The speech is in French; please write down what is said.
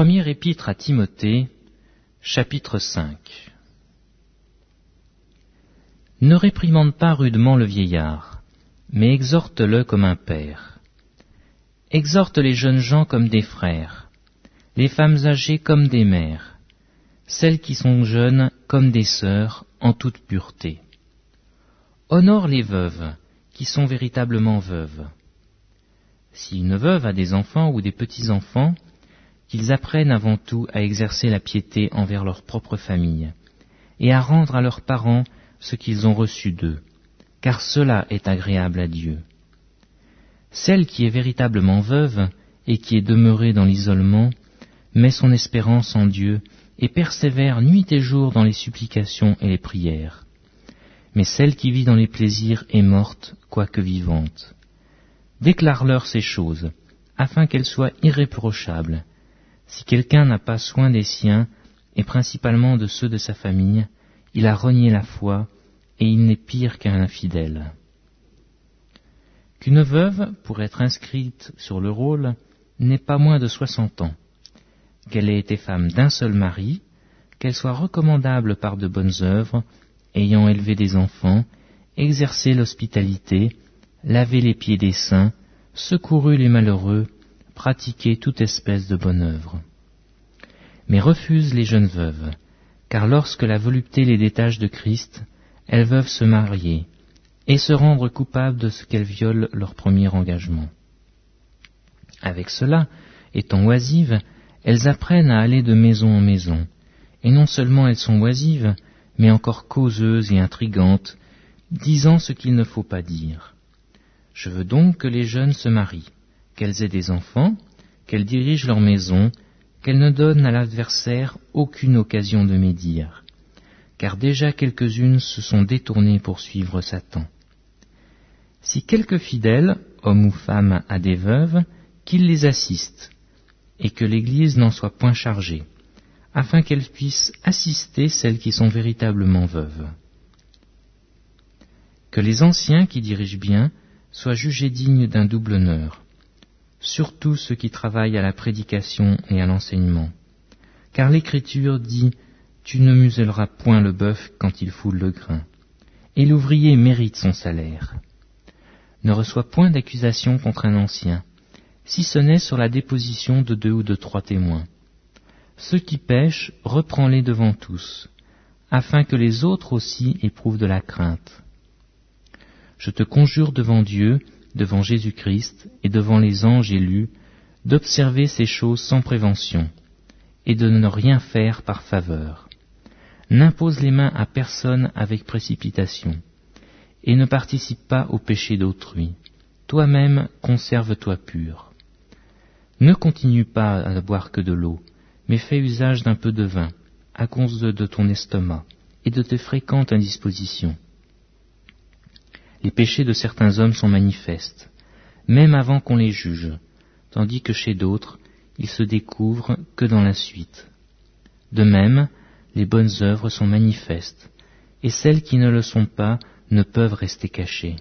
Première épître à Timothée, chapitre 5 Ne réprimande pas rudement le vieillard, mais exhorte-le comme un père. Exhorte les jeunes gens comme des frères, les femmes âgées comme des mères, celles qui sont jeunes comme des sœurs en toute pureté. Honore les veuves, qui sont véritablement veuves. Si une veuve a des enfants ou des petits-enfants, qu'ils apprennent avant tout à exercer la piété envers leur propre famille, et à rendre à leurs parents ce qu'ils ont reçu d'eux, car cela est agréable à Dieu. Celle qui est véritablement veuve et qui est demeurée dans l'isolement met son espérance en Dieu et persévère nuit et jour dans les supplications et les prières. Mais celle qui vit dans les plaisirs est morte, quoique vivante. Déclare-leur ces choses, afin qu'elles soient irréprochables, si quelqu'un n'a pas soin des siens, et principalement de ceux de sa famille, il a renié la foi, et il n'est pire qu'un infidèle. Qu'une veuve, pour être inscrite sur le rôle, n'ait pas moins de soixante ans, qu'elle ait été femme d'un seul mari, qu'elle soit recommandable par de bonnes œuvres, ayant élevé des enfants, exercé l'hospitalité, lavé les pieds des saints, secouru les malheureux, pratiquer toute espèce de bonne œuvre. Mais refuse les jeunes veuves, car lorsque la volupté les détache de Christ, elles veulent se marier et se rendre coupables de ce qu'elles violent leur premier engagement. Avec cela, étant oisives, elles apprennent à aller de maison en maison, et non seulement elles sont oisives, mais encore causeuses et intrigantes, disant ce qu'il ne faut pas dire. Je veux donc que les jeunes se marient, qu'elles aient des enfants, qu'elles dirigent leur maison, qu'elles ne donnent à l'adversaire aucune occasion de médire, car déjà quelques-unes se sont détournées pour suivre Satan. Si quelque fidèle, homme ou femme, a des veuves, qu'il les assiste, et que l'Église n'en soit point chargée, afin qu'elle puisse assister celles qui sont véritablement veuves. Que les anciens qui dirigent bien soient jugés dignes d'un double honneur, surtout ceux qui travaillent à la prédication et à l'enseignement. Car l'Écriture dit Tu ne muselleras point le bœuf quand il foule le grain, et l'ouvrier mérite son salaire. Ne reçois point d'accusation contre un ancien, si ce n'est sur la déposition de deux ou de trois témoins. Ceux qui pêchent, reprends-les devant tous, afin que les autres aussi éprouvent de la crainte. Je te conjure devant Dieu, devant Jésus-Christ et devant les anges élus, d'observer ces choses sans prévention, et de ne rien faire par faveur. N'impose les mains à personne avec précipitation, et ne participe pas au péché d'autrui. Toi-même conserve-toi pur. Ne continue pas à boire que de l'eau, mais fais usage d'un peu de vin, à cause de ton estomac, et de tes fréquentes indispositions les péchés de certains hommes sont manifestes, même avant qu'on les juge, tandis que chez d'autres, ils se découvrent que dans la suite. De même, les bonnes œuvres sont manifestes, et celles qui ne le sont pas ne peuvent rester cachées.